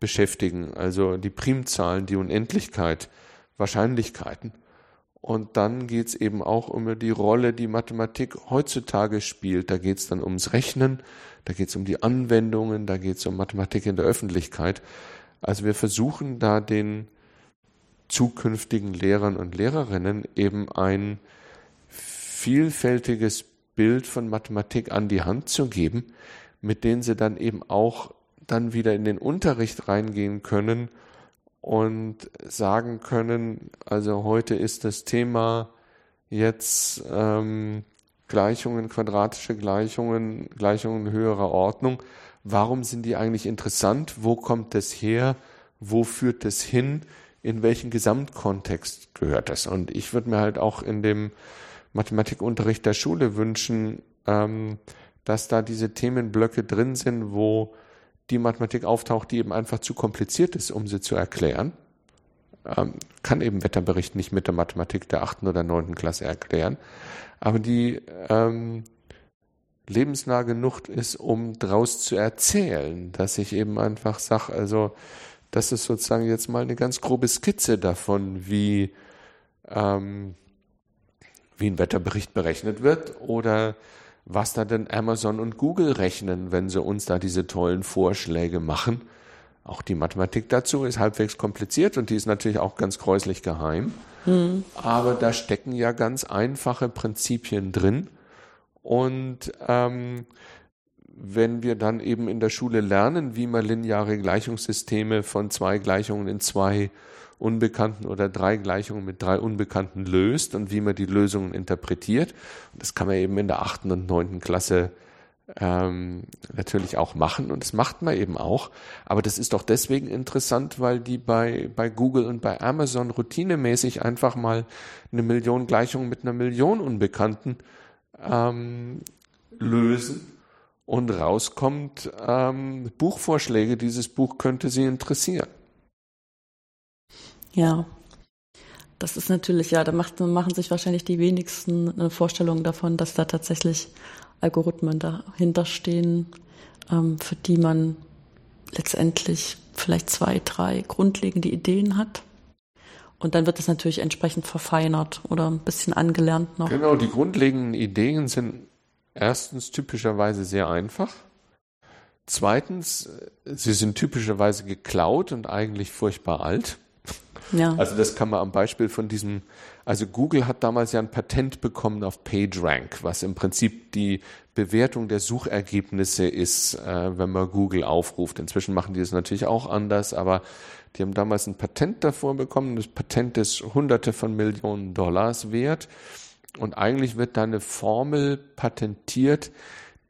beschäftigen, also die Primzahlen, die Unendlichkeit, Wahrscheinlichkeiten. Und dann geht es eben auch um die Rolle, die Mathematik heutzutage spielt. Da geht es dann ums Rechnen, da geht es um die Anwendungen, da geht es um Mathematik in der Öffentlichkeit. Also wir versuchen da den zukünftigen Lehrern und Lehrerinnen eben ein vielfältiges Bild von Mathematik an die Hand zu geben, mit denen sie dann eben auch dann wieder in den Unterricht reingehen können und sagen können, also heute ist das Thema jetzt ähm, Gleichungen, quadratische Gleichungen, Gleichungen höherer Ordnung. Warum sind die eigentlich interessant? Wo kommt das her? Wo führt das hin? In welchen Gesamtkontext gehört das? Und ich würde mir halt auch in dem Mathematikunterricht der Schule wünschen, ähm, dass da diese Themenblöcke drin sind, wo die Mathematik auftaucht, die eben einfach zu kompliziert ist, um sie zu erklären. Ähm, kann eben Wetterbericht nicht mit der Mathematik der achten oder neunten Klasse erklären, aber die ähm, lebensnah genug ist, um draus zu erzählen, dass ich eben einfach sage, also das ist sozusagen jetzt mal eine ganz grobe Skizze davon, wie, ähm, wie ein Wetterbericht berechnet wird oder was da denn Amazon und Google rechnen, wenn sie uns da diese tollen Vorschläge machen. Auch die Mathematik dazu ist halbwegs kompliziert und die ist natürlich auch ganz gräuslich geheim. Mhm. Aber da stecken ja ganz einfache Prinzipien drin. Und ähm, wenn wir dann eben in der Schule lernen, wie man lineare Gleichungssysteme von zwei Gleichungen in zwei Unbekannten oder drei Gleichungen mit drei Unbekannten löst und wie man die Lösungen interpretiert. Das kann man eben in der achten und neunten Klasse ähm, natürlich auch machen und das macht man eben auch. Aber das ist doch deswegen interessant, weil die bei, bei Google und bei Amazon routinemäßig einfach mal eine Million Gleichungen mit einer Million Unbekannten ähm, lösen und rauskommt ähm, Buchvorschläge. Dieses Buch könnte Sie interessieren. Ja, das ist natürlich, ja, da macht, machen sich wahrscheinlich die wenigsten eine Vorstellung davon, dass da tatsächlich Algorithmen dahinter stehen, ähm, für die man letztendlich vielleicht zwei, drei grundlegende Ideen hat. Und dann wird es natürlich entsprechend verfeinert oder ein bisschen angelernt noch. Genau, die grundlegenden Ideen sind erstens typischerweise sehr einfach. Zweitens, sie sind typischerweise geklaut und eigentlich furchtbar alt. Ja. Also das kann man am Beispiel von diesem, also Google hat damals ja ein Patent bekommen auf PageRank, was im Prinzip die Bewertung der Suchergebnisse ist, äh, wenn man Google aufruft. Inzwischen machen die es natürlich auch anders, aber die haben damals ein Patent davor bekommen. Das Patent ist hunderte von Millionen Dollars wert. Und eigentlich wird da eine Formel patentiert,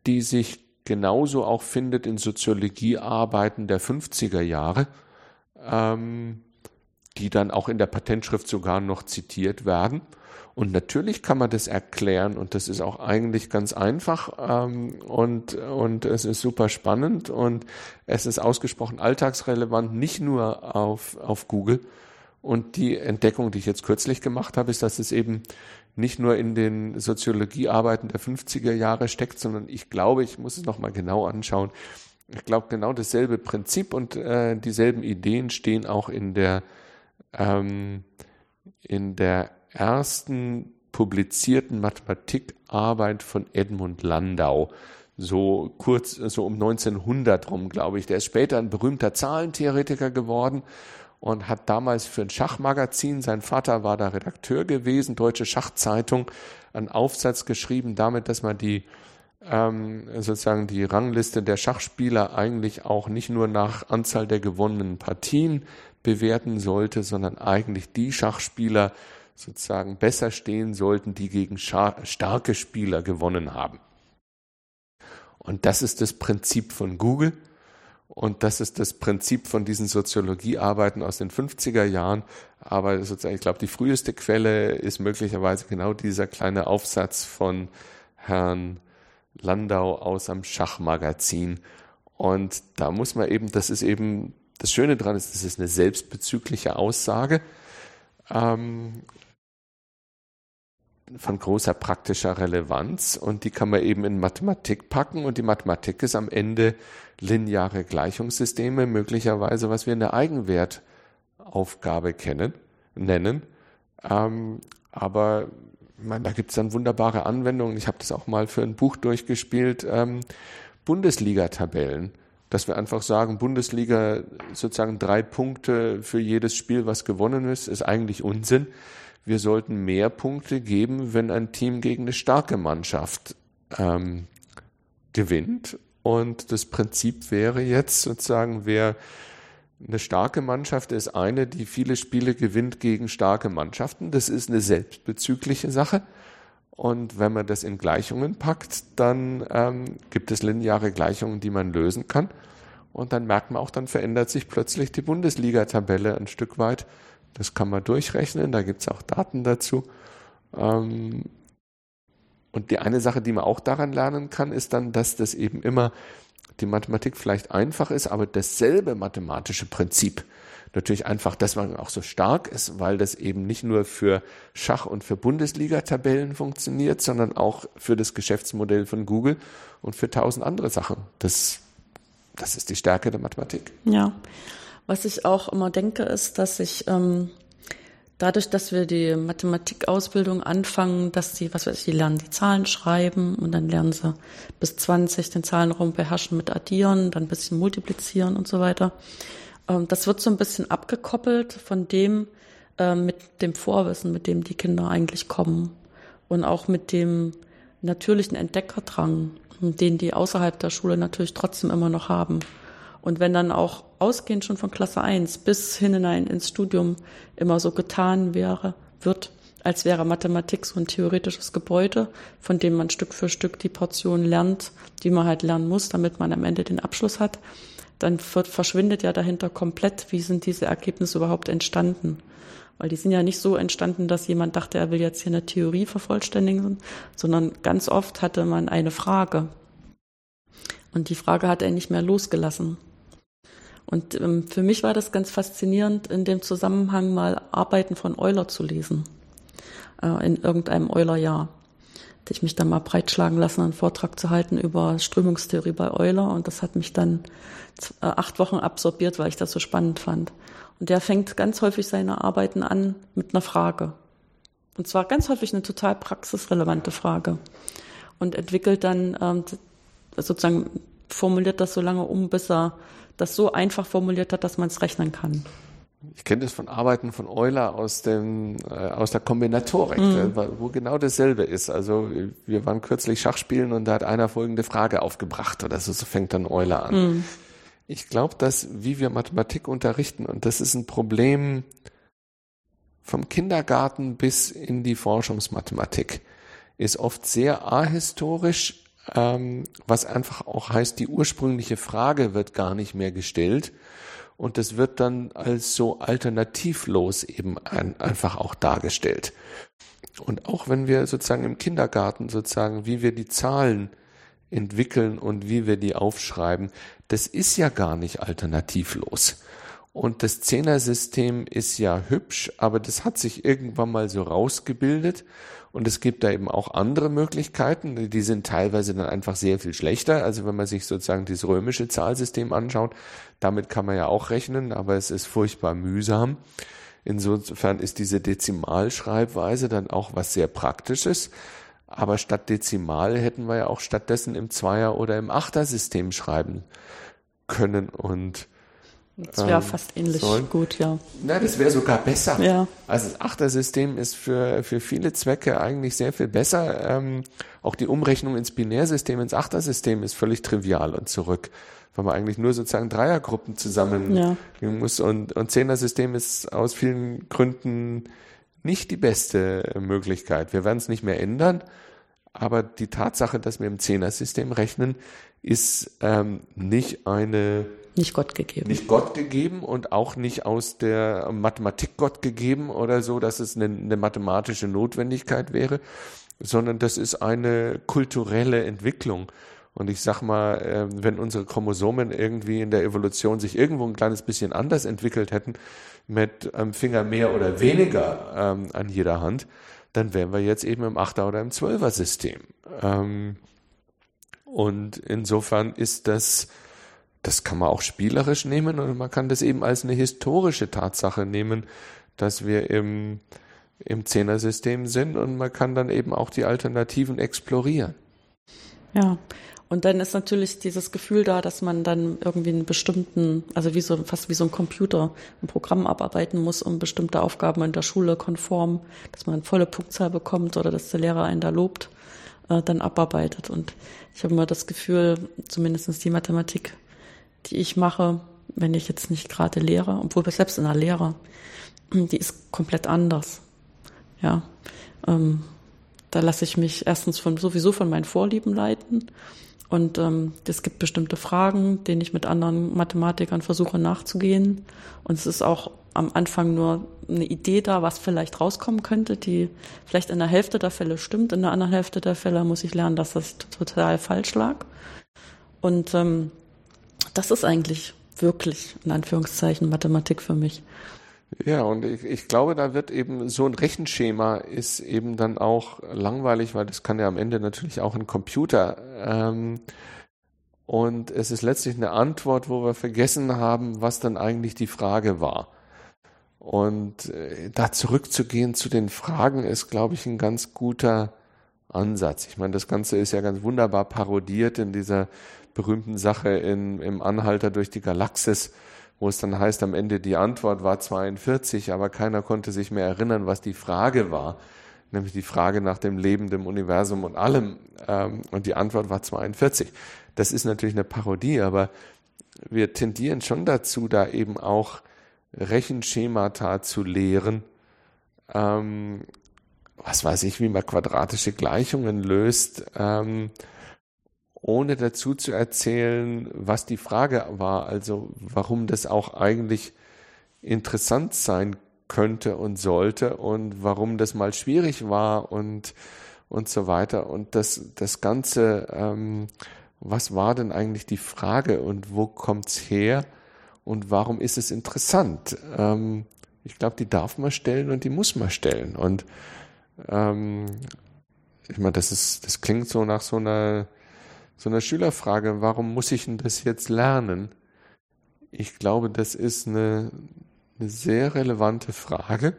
die sich genauso auch findet in Soziologiearbeiten der 50er Jahre, ähm, die dann auch in der Patentschrift sogar noch zitiert werden. Und natürlich kann man das erklären und das ist auch eigentlich ganz einfach ähm, und, und es ist super spannend und es ist ausgesprochen alltagsrelevant, nicht nur auf, auf Google. Und die Entdeckung, die ich jetzt kürzlich gemacht habe, ist, dass es eben nicht nur in den Soziologiearbeiten der 50er Jahre steckt, sondern ich glaube, ich muss es nochmal genau anschauen. Ich glaube, genau dasselbe Prinzip und äh, dieselben Ideen stehen auch in der, ähm, in der ersten publizierten Mathematikarbeit von Edmund Landau. So kurz, so um 1900 rum, glaube ich. Der ist später ein berühmter Zahlentheoretiker geworden und hat damals für ein Schachmagazin, sein Vater war da Redakteur gewesen, Deutsche Schachzeitung, einen Aufsatz geschrieben damit, dass man die ähm, sozusagen die Rangliste der Schachspieler eigentlich auch nicht nur nach Anzahl der gewonnenen Partien bewerten sollte, sondern eigentlich die Schachspieler sozusagen besser stehen sollten, die gegen starke Spieler gewonnen haben. Und das ist das Prinzip von Google. Und das ist das Prinzip von diesen Soziologiearbeiten aus den 50er Jahren. Aber sozusagen, ich glaube, die früheste Quelle ist möglicherweise genau dieser kleine Aufsatz von Herrn Landau aus am Schachmagazin. Und da muss man eben, das ist eben, das Schöne dran ist, das ist eine selbstbezügliche Aussage. Ähm, von großer praktischer Relevanz und die kann man eben in Mathematik packen und die Mathematik ist am Ende lineare Gleichungssysteme, möglicherweise was wir in der Eigenwertaufgabe kennen, nennen. Ähm, aber ich meine, da gibt es dann wunderbare Anwendungen. Ich habe das auch mal für ein Buch durchgespielt, ähm, Bundesliga-Tabellen. Dass wir einfach sagen, Bundesliga sozusagen drei Punkte für jedes Spiel, was gewonnen ist, ist eigentlich Unsinn wir sollten mehr Punkte geben, wenn ein Team gegen eine starke Mannschaft ähm, gewinnt. Und das Prinzip wäre jetzt sozusagen, wer eine starke Mannschaft ist eine, die viele Spiele gewinnt gegen starke Mannschaften. Das ist eine selbstbezügliche Sache. Und wenn man das in Gleichungen packt, dann ähm, gibt es lineare Gleichungen, die man lösen kann. Und dann merkt man auch, dann verändert sich plötzlich die Bundesliga-Tabelle ein Stück weit das kann man durchrechnen, da gibt es auch Daten dazu. Ähm, und die eine Sache, die man auch daran lernen kann, ist dann, dass das eben immer die Mathematik vielleicht einfach ist, aber dasselbe mathematische Prinzip natürlich einfach deswegen auch so stark ist, weil das eben nicht nur für Schach und für Bundesliga-Tabellen funktioniert, sondern auch für das Geschäftsmodell von Google und für tausend andere Sachen. Das, das ist die Stärke der Mathematik. Ja. Was ich auch immer denke, ist, dass ich ähm, dadurch, dass wir die Mathematikausbildung anfangen, dass die, was weiß ich, die lernen die Zahlen schreiben und dann lernen sie bis 20 den Zahlenraum beherrschen mit Addieren, dann ein bisschen multiplizieren und so weiter. Ähm, das wird so ein bisschen abgekoppelt von dem, äh, mit dem Vorwissen, mit dem die Kinder eigentlich kommen und auch mit dem natürlichen Entdeckerdrang, den die außerhalb der Schule natürlich trotzdem immer noch haben. Und wenn dann auch ausgehend schon von Klasse 1 bis hinein ins Studium immer so getan wäre, wird, als wäre Mathematik so ein theoretisches Gebäude, von dem man Stück für Stück die Portion lernt, die man halt lernen muss, damit man am Ende den Abschluss hat, dann wird, verschwindet ja dahinter komplett, wie sind diese Ergebnisse überhaupt entstanden. Weil die sind ja nicht so entstanden, dass jemand dachte, er will jetzt hier eine Theorie vervollständigen, sondern ganz oft hatte man eine Frage. Und die Frage hat er nicht mehr losgelassen. Und ähm, für mich war das ganz faszinierend, in dem Zusammenhang mal Arbeiten von Euler zu lesen, äh, in irgendeinem Euler-Jahr. Hätte ich mich dann mal breitschlagen lassen, einen Vortrag zu halten über Strömungstheorie bei Euler und das hat mich dann äh, acht Wochen absorbiert, weil ich das so spannend fand. Und der fängt ganz häufig seine Arbeiten an mit einer Frage. Und zwar ganz häufig eine total praxisrelevante Frage. und entwickelt dann ähm, sozusagen formuliert das so lange um, bis er das so einfach formuliert hat, dass man es rechnen kann. Ich kenne das von Arbeiten von Euler aus dem äh, aus der Kombinatorik, mhm. wo genau dasselbe ist. Also wir waren kürzlich Schachspielen und da hat einer folgende Frage aufgebracht oder so, so fängt dann Euler an. Mhm. Ich glaube, dass wie wir Mathematik unterrichten und das ist ein Problem vom Kindergarten bis in die Forschungsmathematik ist oft sehr ahistorisch, ähm, was einfach auch heißt, die ursprüngliche Frage wird gar nicht mehr gestellt und das wird dann als so alternativlos eben ein, einfach auch dargestellt. Und auch wenn wir sozusagen im Kindergarten sozusagen, wie wir die Zahlen entwickeln und wie wir die aufschreiben, das ist ja gar nicht alternativlos. Und das Zehnersystem ist ja hübsch, aber das hat sich irgendwann mal so rausgebildet. Und es gibt da eben auch andere Möglichkeiten, die sind teilweise dann einfach sehr viel schlechter. Also wenn man sich sozusagen dieses römische Zahlsystem anschaut, damit kann man ja auch rechnen, aber es ist furchtbar mühsam. Insofern ist diese Dezimalschreibweise dann auch was sehr Praktisches. Aber statt Dezimal hätten wir ja auch stattdessen im Zweier- oder im Achtersystem schreiben können. Und das wäre ähm, fast ähnlich sollen. gut, ja. Na, das wäre sogar besser. Ja. Also das Achtersystem ist für, für viele Zwecke eigentlich sehr viel besser. Ähm, auch die Umrechnung ins Binärsystem, ins Achtersystem ist völlig trivial und zurück, weil man eigentlich nur sozusagen Dreiergruppen zusammen ja. muss. Und, und Zehnersystem ist aus vielen Gründen nicht die beste Möglichkeit. Wir werden es nicht mehr ändern, aber die Tatsache, dass wir im Zehnersystem rechnen, ist ähm, nicht eine nicht Gott gegeben. Nicht Gott gegeben und auch nicht aus der Mathematik Gott gegeben oder so, dass es eine, eine mathematische Notwendigkeit wäre, sondern das ist eine kulturelle Entwicklung. Und ich sag mal, ähm, wenn unsere Chromosomen irgendwie in der Evolution sich irgendwo ein kleines bisschen anders entwickelt hätten, mit einem Finger mehr oder weniger ähm, an jeder Hand, dann wären wir jetzt eben im Achter- oder im Zwölfer-System. Ähm, und insofern ist das das kann man auch spielerisch nehmen oder man kann das eben als eine historische Tatsache nehmen, dass wir im, im Zehnersystem sind und man kann dann eben auch die Alternativen explorieren. Ja, und dann ist natürlich dieses Gefühl da, dass man dann irgendwie einen bestimmten, also wie so, fast wie so ein Computer, ein Programm abarbeiten muss, um bestimmte Aufgaben in der Schule konform, dass man eine volle Punktzahl bekommt oder dass der Lehrer einen da lobt, äh, dann abarbeitet. Und ich habe immer das Gefühl, zumindest die Mathematik die ich mache, wenn ich jetzt nicht gerade lehre, obwohl selbst in der Lehre, die ist komplett anders. Ja, ähm, da lasse ich mich erstens von sowieso von meinen Vorlieben leiten und ähm, es gibt bestimmte Fragen, denen ich mit anderen Mathematikern versuche nachzugehen. Und es ist auch am Anfang nur eine Idee da, was vielleicht rauskommen könnte, die vielleicht in der Hälfte der Fälle stimmt, in der anderen Hälfte der Fälle muss ich lernen, dass das total falsch lag. Und ähm, das ist eigentlich wirklich, in Anführungszeichen, Mathematik für mich. Ja, und ich, ich glaube, da wird eben so ein Rechenschema ist eben dann auch langweilig, weil das kann ja am Ende natürlich auch ein Computer. Ähm, und es ist letztlich eine Antwort, wo wir vergessen haben, was dann eigentlich die Frage war. Und äh, da zurückzugehen zu den Fragen ist, glaube ich, ein ganz guter Ansatz. Ich meine, das Ganze ist ja ganz wunderbar parodiert in dieser berühmten Sache in, im Anhalter durch die Galaxis, wo es dann heißt, am Ende die Antwort war 42, aber keiner konnte sich mehr erinnern, was die Frage war, nämlich die Frage nach dem Leben, dem Universum und allem. Ähm, und die Antwort war 42. Das ist natürlich eine Parodie, aber wir tendieren schon dazu, da eben auch Rechenschemata zu lehren, ähm, was weiß ich, wie man quadratische Gleichungen löst, ähm, ohne dazu zu erzählen, was die Frage war, also warum das auch eigentlich interessant sein könnte und sollte und warum das mal schwierig war und und so weiter. Und das das ganze ähm, was war denn eigentlich die Frage und wo kommt's her und warum ist es interessant? Ähm, ich glaube die darf man stellen und die muss man stellen. Und ähm, ich meine das ist das klingt so nach so einer so einer Schülerfrage, warum muss ich denn das jetzt lernen? Ich glaube, das ist eine, eine sehr relevante Frage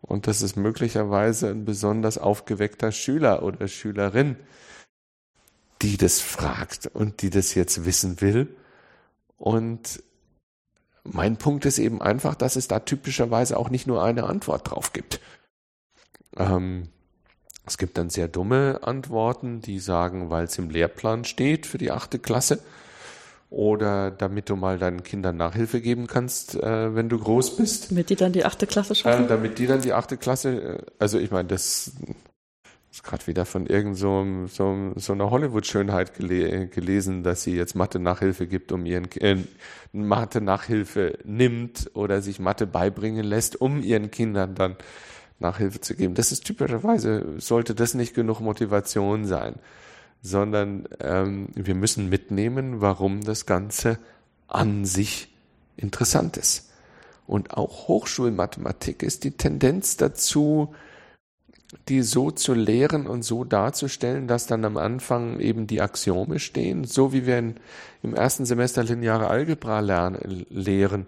und das ist möglicherweise ein besonders aufgeweckter Schüler oder Schülerin die das fragt und die das jetzt wissen will. Und mein Punkt ist eben einfach, dass es da typischerweise auch nicht nur eine Antwort drauf gibt. Ähm, es gibt dann sehr dumme Antworten, die sagen, weil es im Lehrplan steht für die achte Klasse oder damit du mal deinen Kindern Nachhilfe geben kannst, äh, wenn du groß bist. Damit die dann die achte Klasse schaffen? Äh, damit die dann die achte Klasse, äh, also ich meine, das ist gerade wieder von irgend so, so, so einer Hollywood-Schönheit gele gelesen, dass sie jetzt Mathe-Nachhilfe gibt, um ihren äh, Mathe-Nachhilfe nimmt oder sich Mathe beibringen lässt, um ihren Kindern dann Nachhilfe zu geben. Das ist typischerweise, sollte das nicht genug Motivation sein, sondern ähm, wir müssen mitnehmen, warum das Ganze an sich interessant ist. Und auch Hochschulmathematik ist die Tendenz dazu, die so zu lehren und so darzustellen, dass dann am Anfang eben die Axiome stehen, so wie wir in, im ersten Semester lineare Algebra lernen, lehren,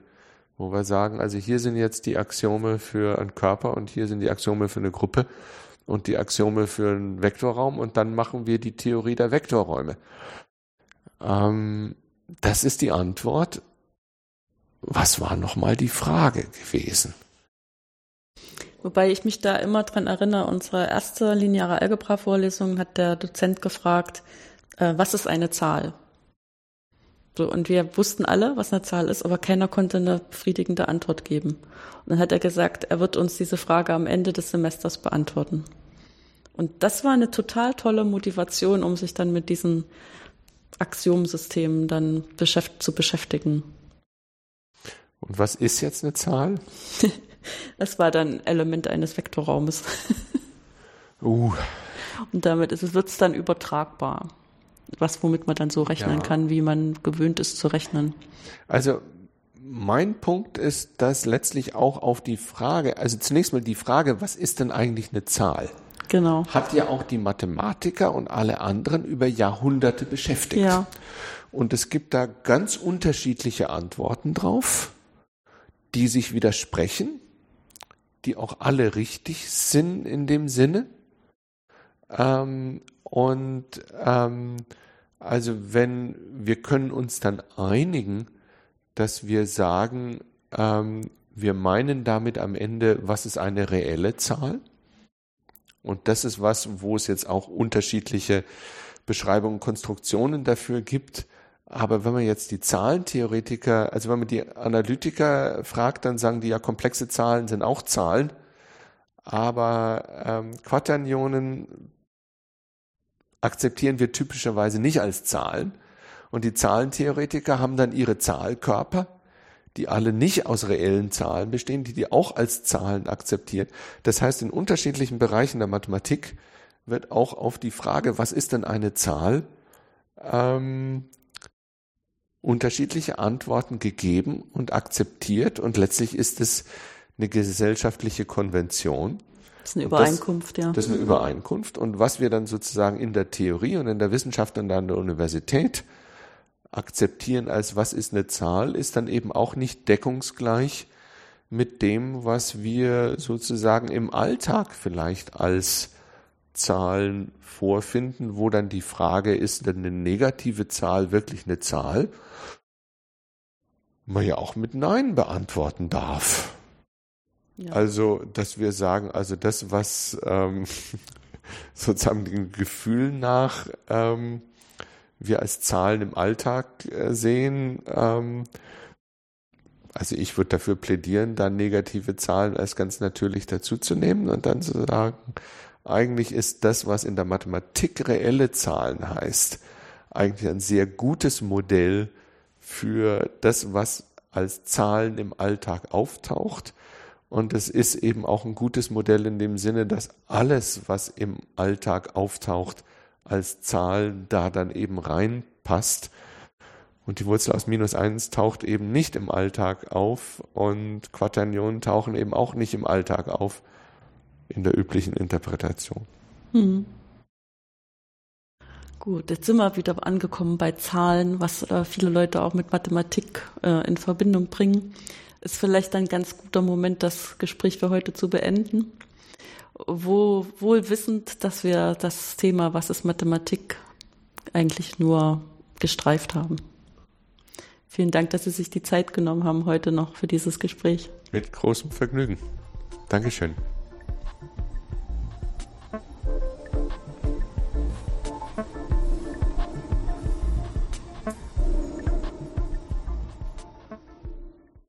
wo wir sagen, also hier sind jetzt die Axiome für einen Körper und hier sind die Axiome für eine Gruppe und die Axiome für einen Vektorraum und dann machen wir die Theorie der Vektorräume. Ähm, das ist die Antwort. Was war nochmal die Frage gewesen? Wobei ich mich da immer dran erinnere, unsere erste lineare Algebra-Vorlesung hat der Dozent gefragt, äh, was ist eine Zahl? So, und wir wussten alle, was eine Zahl ist, aber keiner konnte eine befriedigende Antwort geben. Und dann hat er gesagt, er wird uns diese Frage am Ende des Semesters beantworten. Und das war eine total tolle Motivation, um sich dann mit diesen Axiomsystemen dann beschäft zu beschäftigen. Und was ist jetzt eine Zahl? <laughs> Das war dann Element eines Vektorraumes. Uh. Und damit ist es, wird es dann übertragbar. Was, womit man dann so rechnen ja. kann, wie man gewöhnt ist zu rechnen. Also, mein Punkt ist, dass letztlich auch auf die Frage, also zunächst mal die Frage, was ist denn eigentlich eine Zahl? Genau. Hat ja auch die Mathematiker und alle anderen über Jahrhunderte beschäftigt. Ja. Und es gibt da ganz unterschiedliche Antworten drauf, die sich widersprechen die auch alle richtig sind in dem Sinne. Ähm, und ähm, also wenn wir können uns dann einigen, dass wir sagen, ähm, wir meinen damit am Ende, was ist eine reelle Zahl? Und das ist was, wo es jetzt auch unterschiedliche Beschreibungen, Konstruktionen dafür gibt. Aber wenn man jetzt die Zahlentheoretiker, also wenn man die Analytiker fragt, dann sagen die ja, komplexe Zahlen sind auch Zahlen. Aber ähm, Quaternionen akzeptieren wir typischerweise nicht als Zahlen. Und die Zahlentheoretiker haben dann ihre Zahlkörper, die alle nicht aus reellen Zahlen bestehen, die die auch als Zahlen akzeptieren. Das heißt, in unterschiedlichen Bereichen der Mathematik wird auch auf die Frage, was ist denn eine Zahl, ähm, unterschiedliche Antworten gegeben und akzeptiert und letztlich ist es eine gesellschaftliche Konvention. Das ist eine Übereinkunft, das, ja. Das ist eine Übereinkunft. Und was wir dann sozusagen in der Theorie und in der Wissenschaft und an der Universität akzeptieren als was ist eine Zahl, ist dann eben auch nicht deckungsgleich mit dem, was wir sozusagen im Alltag vielleicht als Zahlen vorfinden, wo dann die Frage ist, denn eine negative Zahl wirklich eine Zahl? Man ja auch mit Nein beantworten darf. Also, dass wir sagen, also das, was ähm, <laughs> sozusagen den Gefühlen nach ähm, wir als Zahlen im Alltag äh, sehen, ähm, also ich würde dafür plädieren, dann negative Zahlen als ganz natürlich dazuzunehmen und dann zu sagen, eigentlich ist das, was in der Mathematik reelle Zahlen heißt, eigentlich ein sehr gutes Modell für das, was als Zahlen im Alltag auftaucht. Und es ist eben auch ein gutes Modell in dem Sinne, dass alles, was im Alltag auftaucht, als Zahlen da dann eben reinpasst. Und die Wurzel aus minus eins taucht eben nicht im Alltag auf und Quaternionen tauchen eben auch nicht im Alltag auf in der üblichen Interpretation. Hm. Gut, jetzt sind wir wieder angekommen bei Zahlen, was äh, viele Leute auch mit Mathematik äh, in Verbindung bringen. Ist vielleicht ein ganz guter Moment, das Gespräch für heute zu beenden. Wo, wohl wissend, dass wir das Thema, was ist Mathematik, eigentlich nur gestreift haben. Vielen Dank, dass Sie sich die Zeit genommen haben heute noch für dieses Gespräch. Mit großem Vergnügen. Dankeschön.